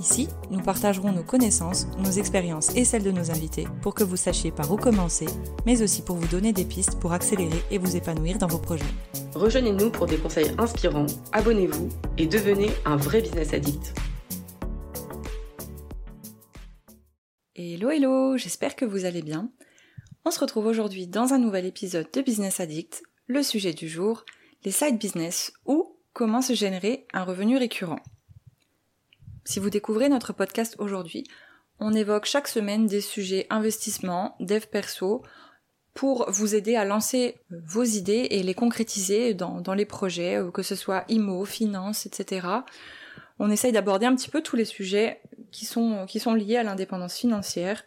Ici, nous partagerons nos connaissances, nos expériences et celles de nos invités pour que vous sachiez par où commencer, mais aussi pour vous donner des pistes pour accélérer et vous épanouir dans vos projets. Rejoignez-nous pour des conseils inspirants, abonnez-vous et devenez un vrai business addict. Hello hello, j'espère que vous allez bien. On se retrouve aujourd'hui dans un nouvel épisode de Business Addict. Le sujet du jour, les side business ou comment se générer un revenu récurrent. Si vous découvrez notre podcast aujourd'hui, on évoque chaque semaine des sujets investissement, dev perso, pour vous aider à lancer euh, vos idées et les concrétiser dans, les projets, euh, que ce soit IMO, finance, etc. On essaye d'aborder un petit peu tous les sujets qui sont, qui sont liés à l'indépendance financière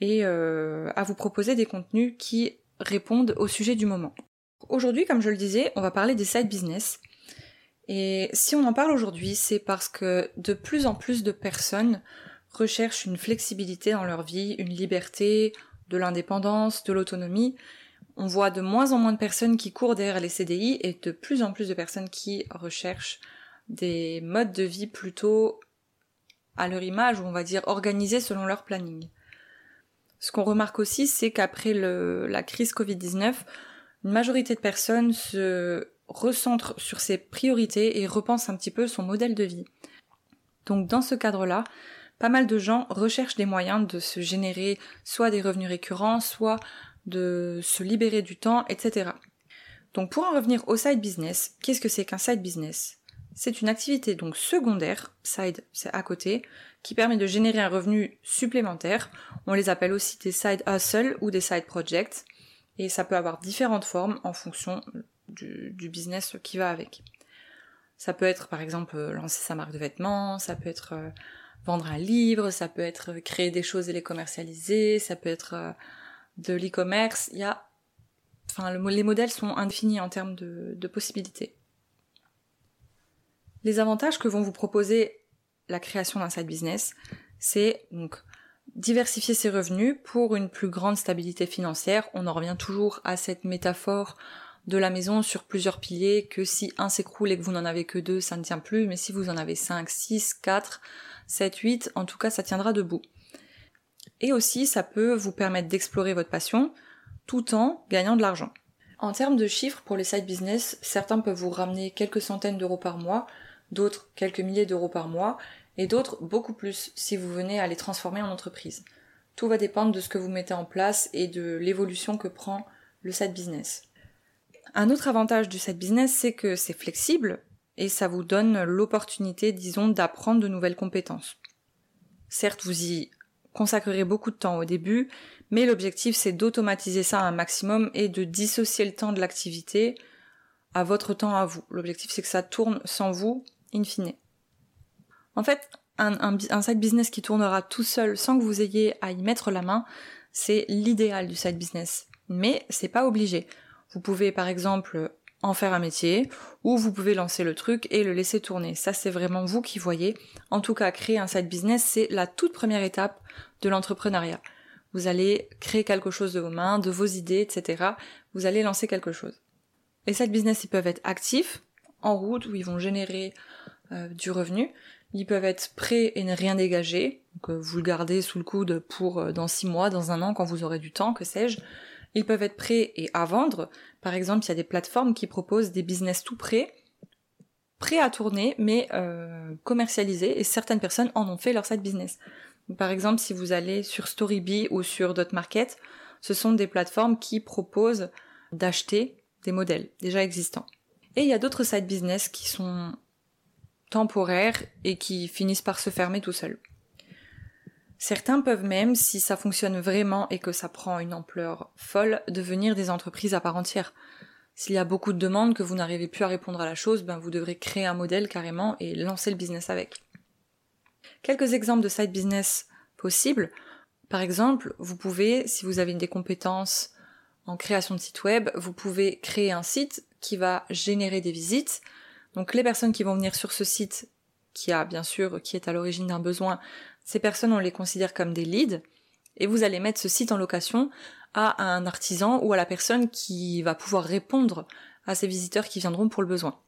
et euh, à vous proposer des contenus qui répondent au sujet du moment. Aujourd'hui, comme je le disais, on va parler des side business. Et si on en parle aujourd'hui, c'est parce que de plus en plus de personnes recherchent une flexibilité dans leur vie, une liberté, de l'indépendance, de l'autonomie. On voit de moins en moins de personnes qui courent derrière les CDI et de plus en plus de personnes qui recherchent des modes de vie plutôt à leur image, ou on va dire organisés selon leur planning. Ce qu'on remarque aussi, c'est qu'après la crise Covid-19, une majorité de personnes se recentre sur ses priorités et repense un petit peu son modèle de vie. Donc dans ce cadre-là, pas mal de gens recherchent des moyens de se générer soit des revenus récurrents, soit de se libérer du temps, etc. Donc pour en revenir au side business, qu'est-ce que c'est qu'un side business? C'est une activité donc secondaire, side c'est à côté, qui permet de générer un revenu supplémentaire. On les appelle aussi des side hustle ou des side projects. Et ça peut avoir différentes formes en fonction du, business qui va avec. Ça peut être par exemple euh, lancer sa marque de vêtements, ça peut être euh, vendre un livre, ça peut être créer des choses et les commercialiser, ça peut être euh, de l'e-commerce. Il y a, enfin, les modèles sont infinis en termes de possibilités. Les avantages que vont vous proposer la création d'un side business, c'est donc diversifier ses revenus pour une plus grande stabilité financière. On en revient toujours à cette métaphore de la maison sur plusieurs piliers que si un s'écroule et que vous n'en avez que deux, ça ne tient plus, mais si vous en avez 5, 6, 4, 7, 8, en tout cas ça tiendra debout. Et aussi ça peut vous permettre d'explorer votre passion tout en gagnant de l'argent. En termes de chiffres pour les side business, certains peuvent vous ramener quelques centaines d'euros par mois, d'autres quelques milliers d'euros par mois, et d'autres beaucoup plus si vous venez à les transformer en entreprise. Tout va dépendre de ce que vous mettez en place et de l'évolution que prend le side business. Un autre avantage du side business, c'est que c'est flexible et ça vous donne l'opportunité, disons, d'apprendre de nouvelles compétences. Certes, vous y consacrerez beaucoup de temps au début, mais l'objectif c'est d'automatiser ça un maximum et de dissocier le temps de l'activité à votre temps à vous. L'objectif c'est que ça tourne sans vous, in fine. En fait, un, un, side business qui tournera tout seul sans que vous ayez à y mettre la main, c'est l'idéal du side business. Mais c'est pas obligé. Vous pouvez par exemple en faire un métier, ou vous pouvez lancer le truc et le laisser tourner. Ça, c'est vraiment vous qui voyez. En tout cas, créer un side business, c'est la toute première étape de l'entrepreneuriat. Vous allez créer quelque chose de vos mains, de vos idées, etc. Vous allez lancer quelque chose. Les side business, ils peuvent être actifs, en route, où ils vont générer euh, du revenu. Ils peuvent être prêts et ne rien dégager. Donc, euh, vous le gardez sous le coude pour euh, dans six mois, dans un an, quand vous aurez du temps, que sais-je. Ils peuvent être prêts et à vendre. Par exemple, il y a des plateformes qui proposent des business tout prêts, prêts à tourner, mais euh, commercialisés, et certaines personnes en ont fait leur side business. Par exemple, si vous allez sur Storybee ou sur Dotmarket, ce sont des plateformes qui proposent d'acheter des modèles déjà existants. Et il y a d'autres side business qui sont temporaires et qui finissent par se fermer tout seuls. Certains peuvent même, si ça fonctionne vraiment et que ça prend une ampleur folle, devenir des entreprises à part entière. S'il y a beaucoup de demandes, que vous n'arrivez plus à répondre à la chose, ben vous devrez créer un modèle carrément et lancer le business avec. Quelques exemples de side business possibles. Par exemple, vous pouvez, si vous avez des compétences en création de site web, vous pouvez créer un site qui va générer des visites. Donc les personnes qui vont venir sur ce site qui a bien sûr, qui est à l'origine d'un besoin, ces personnes, on les considère comme des leads, et vous allez mettre ce site en location à un artisan ou à la personne qui va pouvoir répondre à ces visiteurs qui viendront pour le besoin.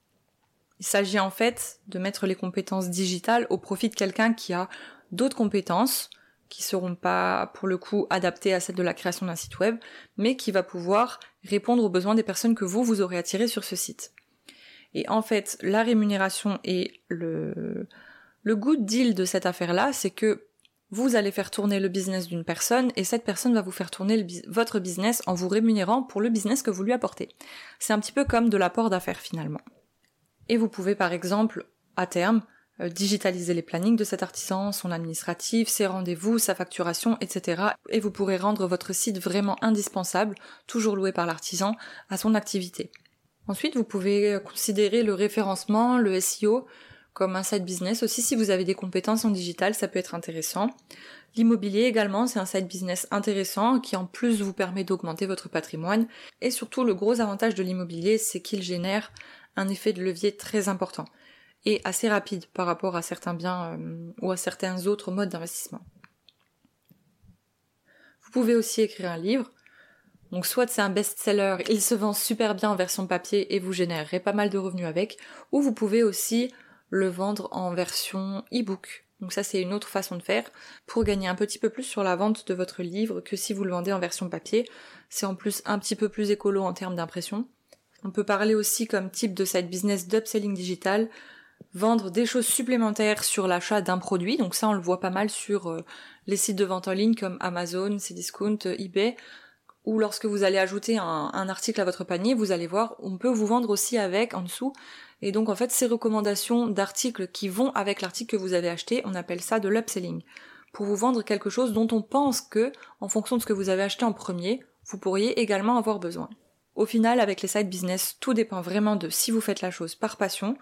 Il s'agit en fait de mettre les compétences digitales au profit de quelqu'un qui a d'autres compétences, qui seront pas pour le coup adaptées à celles de la création d'un site web, mais qui va pouvoir répondre aux besoins des personnes que vous, vous aurez attirées sur ce site. Et en fait, la rémunération et le, le good deal de cette affaire-là, c'est que vous allez faire tourner le business d'une personne et cette personne va vous faire tourner votre business en vous rémunérant pour le business que vous lui apportez. C'est un petit peu comme de l'apport d'affaires finalement. Et vous pouvez par exemple, à terme, euh, digitaliser les plannings de cet artisan, son administratif, ses rendez-vous, sa facturation, etc. Et vous pourrez rendre votre site vraiment indispensable, toujours loué par l'artisan, à son activité. Ensuite, vous pouvez considérer le référencement, le SEO, comme un side business aussi si vous avez des compétences en digital, ça peut être intéressant. L'immobilier également, c'est un side business intéressant qui en plus vous permet d'augmenter votre patrimoine. Et surtout, le gros avantage de l'immobilier, c'est qu'il génère un effet de levier très important et assez rapide par rapport à certains biens euh, ou à certains autres modes d'investissement. Vous pouvez aussi écrire un livre. Donc soit c'est un best-seller, il se vend super bien en version papier et vous générerez pas mal de revenus avec, ou vous pouvez aussi le vendre en version e-book. Donc ça c'est une autre façon de faire pour gagner un petit peu plus sur la vente de votre livre que si vous le vendez en version papier. C'est en plus un petit peu plus écolo en termes d'impression. On peut parler aussi comme type de side business d'upselling digital, vendre des choses supplémentaires sur l'achat d'un produit. Donc ça, on le voit pas mal sur euh, les sites de vente en ligne comme Amazon, Cdiscount, euh, eBay, ou lorsque vous allez ajouter un, article à votre panier, vous allez voir, on peut vous vendre aussi avec en dessous. Et donc en fait, ces recommandations d'articles qui vont avec l'article que vous avez acheté, on appelle ça de l'upselling. Pour vous vendre quelque chose dont on pense que, en fonction de ce que vous avez acheté en premier, vous pourriez également avoir besoin. Au final, avec les side business, tout dépend vraiment de si vous faites la chose par passion,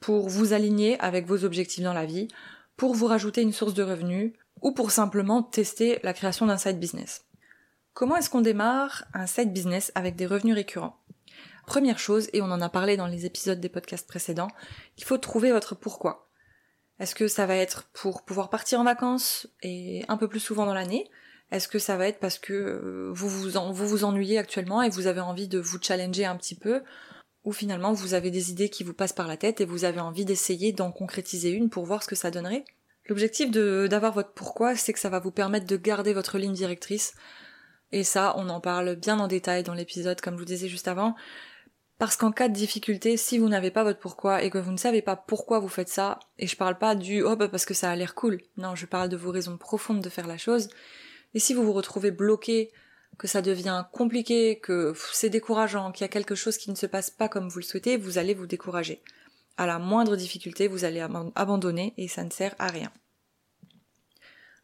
pour vous aligner avec vos objectifs dans la vie, pour vous rajouter une source de revenus, ou pour simplement tester la création d'un side business. Comment est-ce qu'on démarre un side business avec des revenus récurrents? Première chose, et on en a parlé dans les épisodes des podcasts précédents, il faut trouver votre pourquoi. Est-ce que ça va être pour pouvoir partir en vacances et un peu plus souvent dans l'année? Est-ce que ça va être parce que euh, vous vous, vous vous ennuyez actuellement et vous avez envie de vous challenger un petit peu? Ou finalement vous avez des idées qui vous passent par la tête et vous avez envie d'essayer d'en concrétiser une pour voir ce que ça donnerait? L'objectif d'avoir votre pourquoi, c'est que ça va vous permettre de garder votre ligne directrice. Et ça, on en parle bien en détail dans l'épisode, comme je vous disais juste avant. Parce qu'en cas de difficulté, si vous n'avez pas votre pourquoi et que vous ne savez pas pourquoi vous faites ça, et je parle pas du oh bah parce que ça a l'air cool, non, je parle de vos raisons profondes de faire la chose, et si vous vous retrouvez bloqué, que ça devient compliqué, que c'est décourageant, qu'il y a quelque chose qui ne se passe pas comme vous le souhaitez, vous allez vous décourager. À la moindre difficulté, vous allez abandonner et ça ne sert à rien.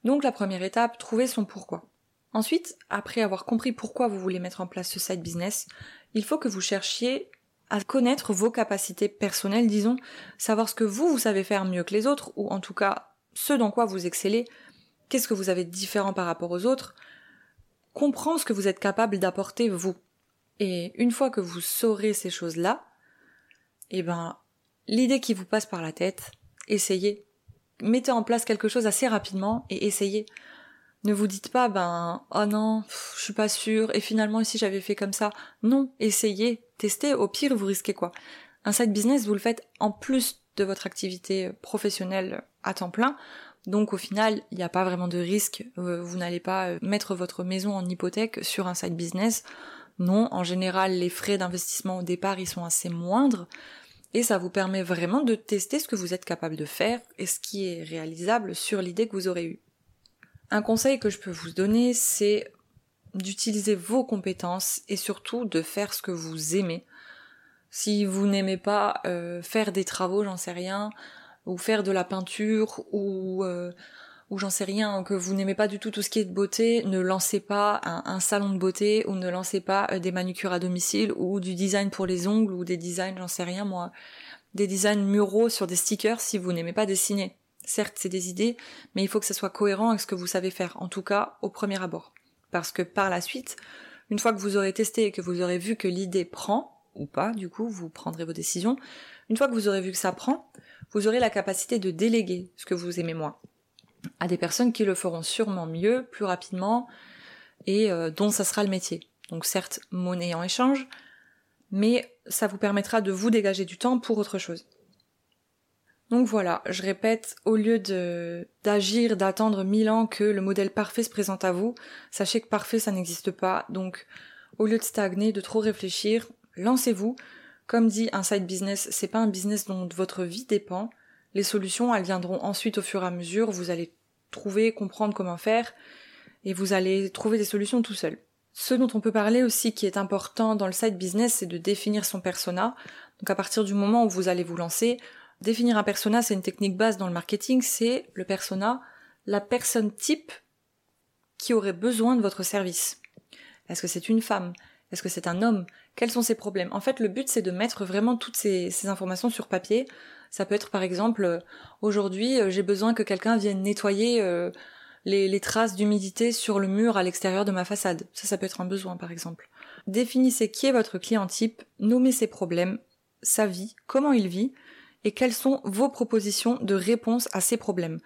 Donc la première étape, trouver son pourquoi. Ensuite, après avoir compris pourquoi vous voulez mettre en place ce side business, il faut que vous cherchiez à connaître vos capacités personnelles, disons, savoir ce que vous, vous savez faire mieux que les autres, ou en tout cas ce dans quoi vous excellez, qu'est-ce que vous avez de différent par rapport aux autres, comprendre ce que vous êtes capable d'apporter vous. Et une fois que vous saurez ces choses-là, eh ben, l'idée qui vous passe par la tête, essayez. Mettez en place quelque chose assez rapidement et essayez. Ne vous dites pas, ben, oh non, je suis pas sûre, et finalement, si j'avais fait comme ça. Non, essayez, testez, au pire, vous risquez quoi? Un side business, vous le faites en plus de votre activité professionnelle à temps plein. Donc au final, il n'y a pas vraiment de risque. Euh, vous n'allez pas euh, mettre votre maison en hypothèque sur un side business. Non, en général, les frais d'investissement au départ, ils sont assez moindres. Et ça vous permet vraiment de tester ce que vous êtes capable de faire et ce qui est réalisable sur l'idée que vous aurez eue. Un conseil que je peux vous donner, c'est d'utiliser vos compétences et surtout de faire ce que vous aimez. Si vous n'aimez pas euh, faire des travaux, j'en sais rien, ou faire de la peinture ou euh, ou j'en sais rien, que vous n'aimez pas du tout tout ce qui est de beauté, ne lancez pas un, salon de beauté ou ne lancez pas euh, des manucures à domicile ou du design pour les ongles ou des designs, j'en sais rien moi, des designs muraux sur des stickers si vous n'aimez pas dessiner. Certes, c'est des idées, mais il faut que ça soit cohérent avec ce que vous savez faire, en tout cas au premier abord. Parce que par la suite, une fois que vous aurez testé et que vous aurez vu que l'idée prend, ou pas, du coup, vous prendrez vos décisions, une fois que vous aurez vu que ça prend, vous aurez la capacité de déléguer ce que vous aimez moins à des personnes qui le feront sûrement mieux, plus rapidement, et euh, dont ça sera le métier. Donc certes, monnaie en échange, mais ça vous permettra de vous dégager du temps pour autre chose. Donc voilà, je répète, au lieu de d'agir, d'attendre mille ans que le modèle parfait se présente à vous, sachez que parfait ça n'existe pas. Donc au lieu de stagner, de trop réfléchir, lancez-vous. Comme dit un side business, c'est pas un business dont votre vie dépend. Les solutions, elles viendront ensuite au fur et à mesure. Vous allez trouver, comprendre comment faire, et vous allez trouver des solutions tout seul. Ce dont on peut parler aussi qui est important dans le side business, c'est de définir son persona. Donc à partir du moment où vous allez vous lancer, définir un persona, c'est une technique base dans le marketing, c'est le persona, la personne type qui aurait besoin de votre service. Est-ce que c'est une femme? Est-ce que c'est un homme? Quels sont ses problèmes? En fait, le but, c'est de mettre vraiment toutes ces, informations sur papier. Ça peut être, par exemple, euh, aujourd'hui, euh, j'ai besoin que quelqu'un vienne nettoyer euh, les, traces d'humidité sur le mur à l'extérieur de ma façade. Ça, ça peut être un besoin, par exemple. Définissez qui est votre client type, nommez ses problèmes, sa vie, comment il vit, et quelles sont vos propositions de réponse à ces problèmes?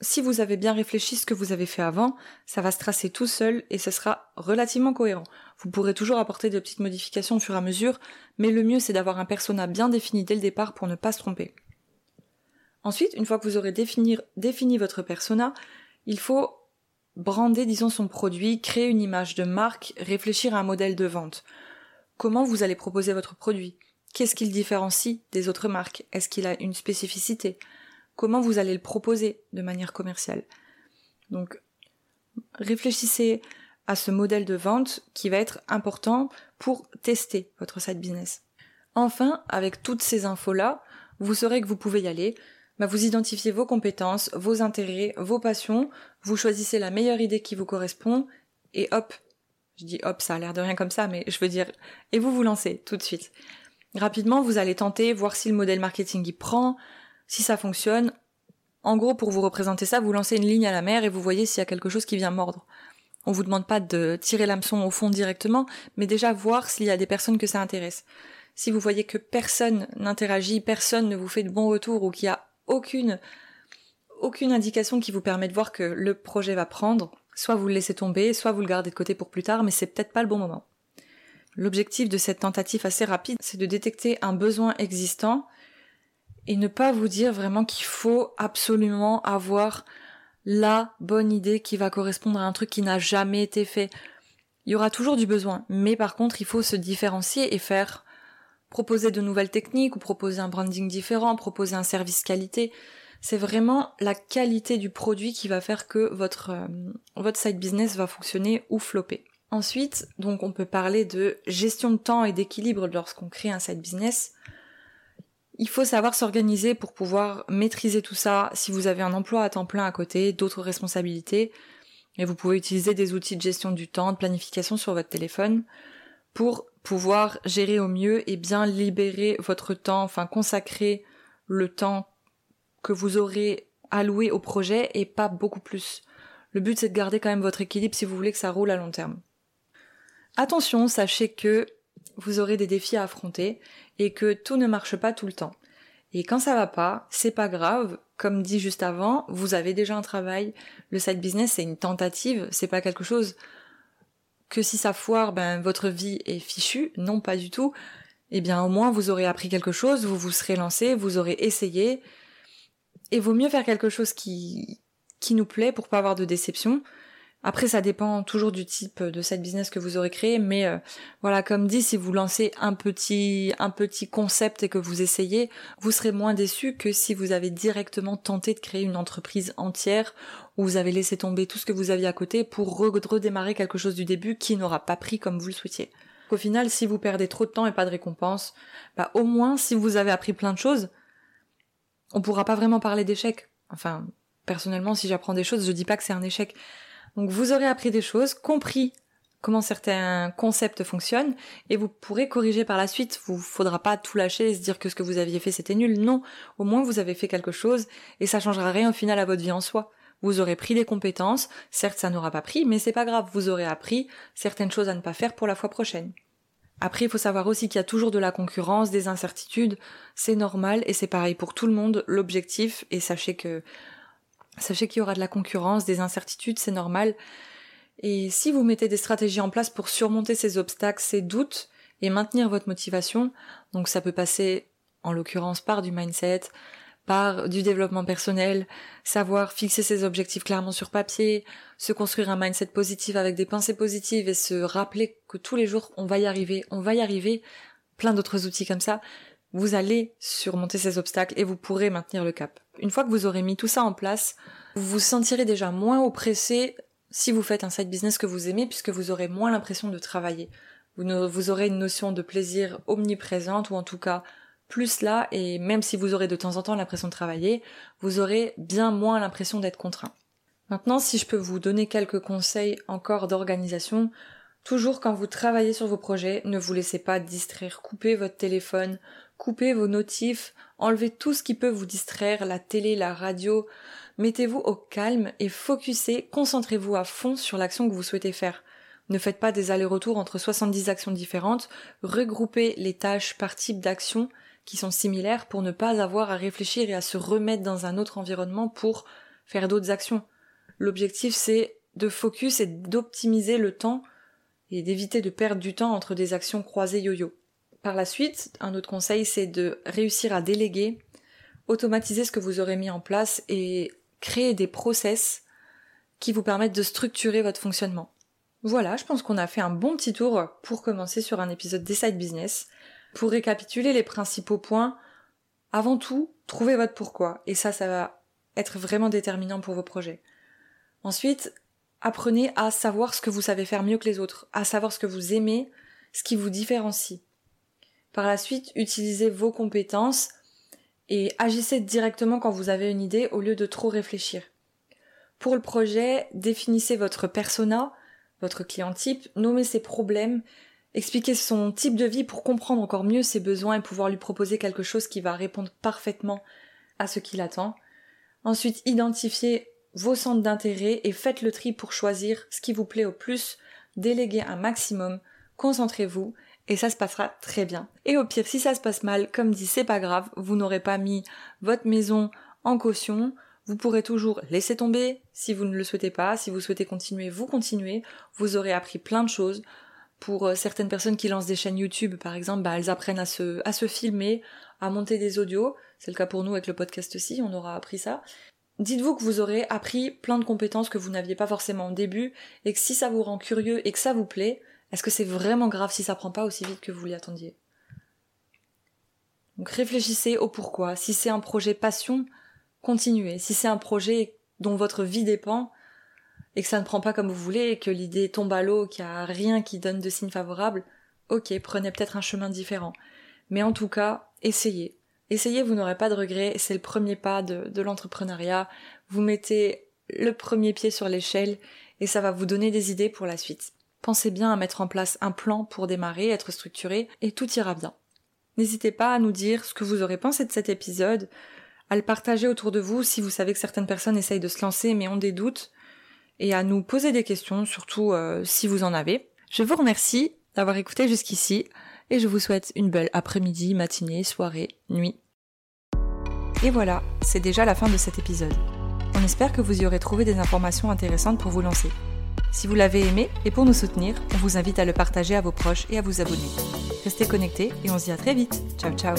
Si vous avez bien réfléchi ce que vous avez fait avant, ça va se tracer tout seul et ce sera relativement cohérent. Vous pourrez toujours apporter de petites modifications au fur et à mesure, mais le mieux c'est d'avoir un persona bien défini dès le départ pour ne pas se tromper. Ensuite, une fois que vous aurez défini, défini votre persona, il faut brander, disons, son produit, créer une image de marque, réfléchir à un modèle de vente. Comment vous allez proposer votre produit? Qu'est-ce qu'il différencie des autres marques? Est-ce qu'il a une spécificité? Comment vous allez le proposer de manière commerciale? Donc, réfléchissez à ce modèle de vente qui va être important pour tester votre site business. Enfin, avec toutes ces infos-là, vous saurez que vous pouvez y aller, bah, vous identifiez vos compétences, vos intérêts, vos passions, vous choisissez la meilleure idée qui vous correspond, et hop, je dis hop, ça a l'air de rien comme ça, mais je veux dire, et vous vous lancez tout de suite. Rapidement, vous allez tenter, voir si le modèle marketing y prend, si ça fonctionne. En gros, pour vous représenter ça, vous lancez une ligne à la mer et vous voyez s'il y a quelque chose qui vient mordre. On vous demande pas de tirer l'hameçon au fond directement, mais déjà voir s'il y a des personnes que ça intéresse. Si vous voyez que personne n'interagit, personne ne vous fait de bons retours ou qu'il y a aucune, aucune indication qui vous permet de voir que le projet va prendre. Soit vous le laissez tomber, soit vous le gardez de côté pour plus tard, mais c'est peut-être pas le bon moment. L'objectif de cette tentative assez rapide, c'est de détecter un besoin existant et ne pas vous dire vraiment qu'il faut absolument avoir la bonne idée qui va correspondre à un truc qui n'a jamais été fait. Il y aura toujours du besoin, mais par contre, il faut se différencier et faire proposer de nouvelles techniques ou proposer un branding différent, proposer un service qualité. C'est vraiment la qualité du produit qui va faire que votre, euh, votre business va fonctionner ou flopper. Ensuite, donc on peut parler de gestion de temps et d'équilibre lorsqu'on crée un side business. Il faut savoir s'organiser pour pouvoir maîtriser tout ça. Si vous avez un emploi à temps plein à côté, d'autres responsabilités, et vous pouvez utiliser des outils de gestion du temps, de planification sur votre téléphone pour pouvoir gérer au mieux et bien libérer votre temps, enfin consacrer le temps que vous aurez alloué au projet et pas beaucoup plus. Le but c'est de garder quand même votre équilibre si vous voulez que ça roule à long terme. Attention, sachez que vous aurez des défis à affronter et que tout ne marche pas tout le temps. Et quand ça va pas, c'est pas grave. Comme dit juste avant, vous avez déjà un travail. Le side business, c'est une tentative. C'est pas quelque chose que si ça foire, ben votre vie est fichue. Non, pas du tout. Eh bien, au moins vous aurez appris quelque chose, vous vous serez lancé, vous aurez essayé. Et vaut mieux faire quelque chose qui qui nous plaît pour pas avoir de déception. Après, ça dépend toujours du type de cette business que vous aurez créé, mais euh, voilà, comme dit, si vous lancez un petit un petit concept et que vous essayez, vous serez moins déçu que si vous avez directement tenté de créer une entreprise entière où vous avez laissé tomber tout ce que vous aviez à côté pour redémarrer quelque chose du début qui n'aura pas pris comme vous le souhaitiez. Au final, si vous perdez trop de temps et pas de récompense, bah au moins si vous avez appris plein de choses, on pourra pas vraiment parler d'échec. Enfin, personnellement, si j'apprends des choses, je dis pas que c'est un échec. Donc vous aurez appris des choses, compris comment certains concepts fonctionnent, et vous pourrez corriger par la suite. Vous faudra pas tout lâcher et se dire que ce que vous aviez fait c'était nul. Non, au moins vous avez fait quelque chose, et ça changera rien au final à votre vie en soi. Vous aurez pris des compétences, certes ça n'aura pas pris, mais c'est pas grave, vous aurez appris certaines choses à ne pas faire pour la fois prochaine. Après, il faut savoir aussi qu'il y a toujours de la concurrence, des incertitudes, c'est normal et c'est pareil pour tout le monde. L'objectif, et sachez que sachez qu'il y aura de la concurrence, des incertitudes, c'est normal. Et si vous mettez des stratégies en place pour surmonter ces obstacles, ces doutes et maintenir votre motivation, donc ça peut passer en l'occurrence par du mindset, par du développement personnel, savoir fixer ses objectifs clairement sur papier, se construire un mindset positif avec des pensées positives et se rappeler que tous les jours on va y arriver, on va y arriver, plein d'autres outils comme ça, vous allez surmonter ces obstacles et vous pourrez maintenir le cap. Une fois que vous aurez mis tout ça en place, vous vous sentirez déjà moins oppressé si vous faites un side business que vous aimez puisque vous aurez moins l'impression de travailler. Vous, vous aurez une notion de plaisir omniprésente ou en tout cas plus là, et même si vous aurez de temps en temps l'impression de travailler, vous aurez bien moins l'impression d'être contraint. Maintenant, si je peux vous donner quelques conseils encore d'organisation, toujours quand vous travaillez sur vos projets, ne vous laissez pas distraire, coupez votre téléphone, coupez vos notifs, enlevez tout ce qui peut vous distraire, la télé, la radio, mettez-vous au calme et focussez, concentrez-vous à fond sur l'action que vous souhaitez faire. Ne faites pas des allers-retours entre 70 actions différentes, regroupez les tâches par type d'action qui sont similaires pour ne pas avoir à réfléchir et à se remettre dans un autre environnement pour faire d'autres actions. L'objectif c'est de focus et d'optimiser le temps et d'éviter de perdre du temps entre des actions croisées yo-yo. Par la suite, un autre conseil c'est de réussir à déléguer, automatiser ce que vous aurez mis en place et créer des process qui vous permettent de structurer votre fonctionnement. Voilà, je pense qu'on a fait un bon petit tour pour commencer sur un épisode des side business. Pour récapituler les principaux points, avant tout, trouvez votre pourquoi. Et ça, ça va être vraiment déterminant pour vos projets. Ensuite, apprenez à savoir ce que vous savez faire mieux que les autres, à savoir ce que vous aimez, ce qui vous différencie. Par la suite, utilisez vos compétences et agissez directement quand vous avez une idée au lieu de trop réfléchir. Pour le projet, définissez votre persona, votre client type, nommez ses problèmes expliquer son type de vie pour comprendre encore mieux ses besoins et pouvoir lui proposer quelque chose qui va répondre parfaitement à ce qu'il attend. Ensuite, identifiez vos centres d'intérêt et faites le tri pour choisir ce qui vous plaît au plus, déléguez un maximum, concentrez-vous et ça se passera très bien. Et au pire, si ça se passe mal, comme dit, c'est pas grave, vous n'aurez pas mis votre maison en caution, vous pourrez toujours laisser tomber si vous ne le souhaitez pas, si vous souhaitez continuer, vous continuez, vous aurez appris plein de choses, pour euh, certaines personnes qui lancent des chaînes YouTube, par exemple, bah, elles apprennent à se, à se filmer, à monter des audios. C'est le cas pour nous avec le podcast aussi, on aura appris ça. Dites-vous que vous aurez appris plein de compétences que vous n'aviez pas forcément au début, et que si ça vous rend curieux et que ça vous plaît, est-ce que c'est vraiment grave si ça prend pas aussi vite que vous l'y attendiez? Donc réfléchissez au pourquoi. Si c'est un projet passion, continuez. Si c'est un projet dont votre vie dépend, et que ça ne prend pas comme vous voulez que l'idée tombe à l'eau, qu'il n'y a rien qui donne de signe favorable, ok, prenez peut-être un chemin différent. Mais en tout cas, essayez. Essayez, vous n'aurez pas de regrets, c'est le premier pas de l'entrepreneuriat. Vous mettez le premier pied sur l'échelle et ça va vous donner des idées pour la suite. Pensez bien à mettre en place un plan pour démarrer, être structuré, et tout ira bien. N'hésitez pas à nous dire ce que vous aurez pensé de cet épisode, à le partager autour de vous si vous savez que certaines personnes essayent de se lancer mais ont des doutes, et à nous poser des questions, surtout euh, si vous en avez. Je vous remercie d'avoir écouté jusqu'ici et je vous souhaite une belle après-midi, matinée, soirée, nuit. Et voilà, c'est déjà la fin de cet épisode. On espère que vous y aurez trouvé des informations intéressantes pour vous lancer. Si vous l'avez aimé et pour nous soutenir, on vous invite à le partager à vos proches et à vous abonner. Restez connectés et on se dit à très vite. Ciao ciao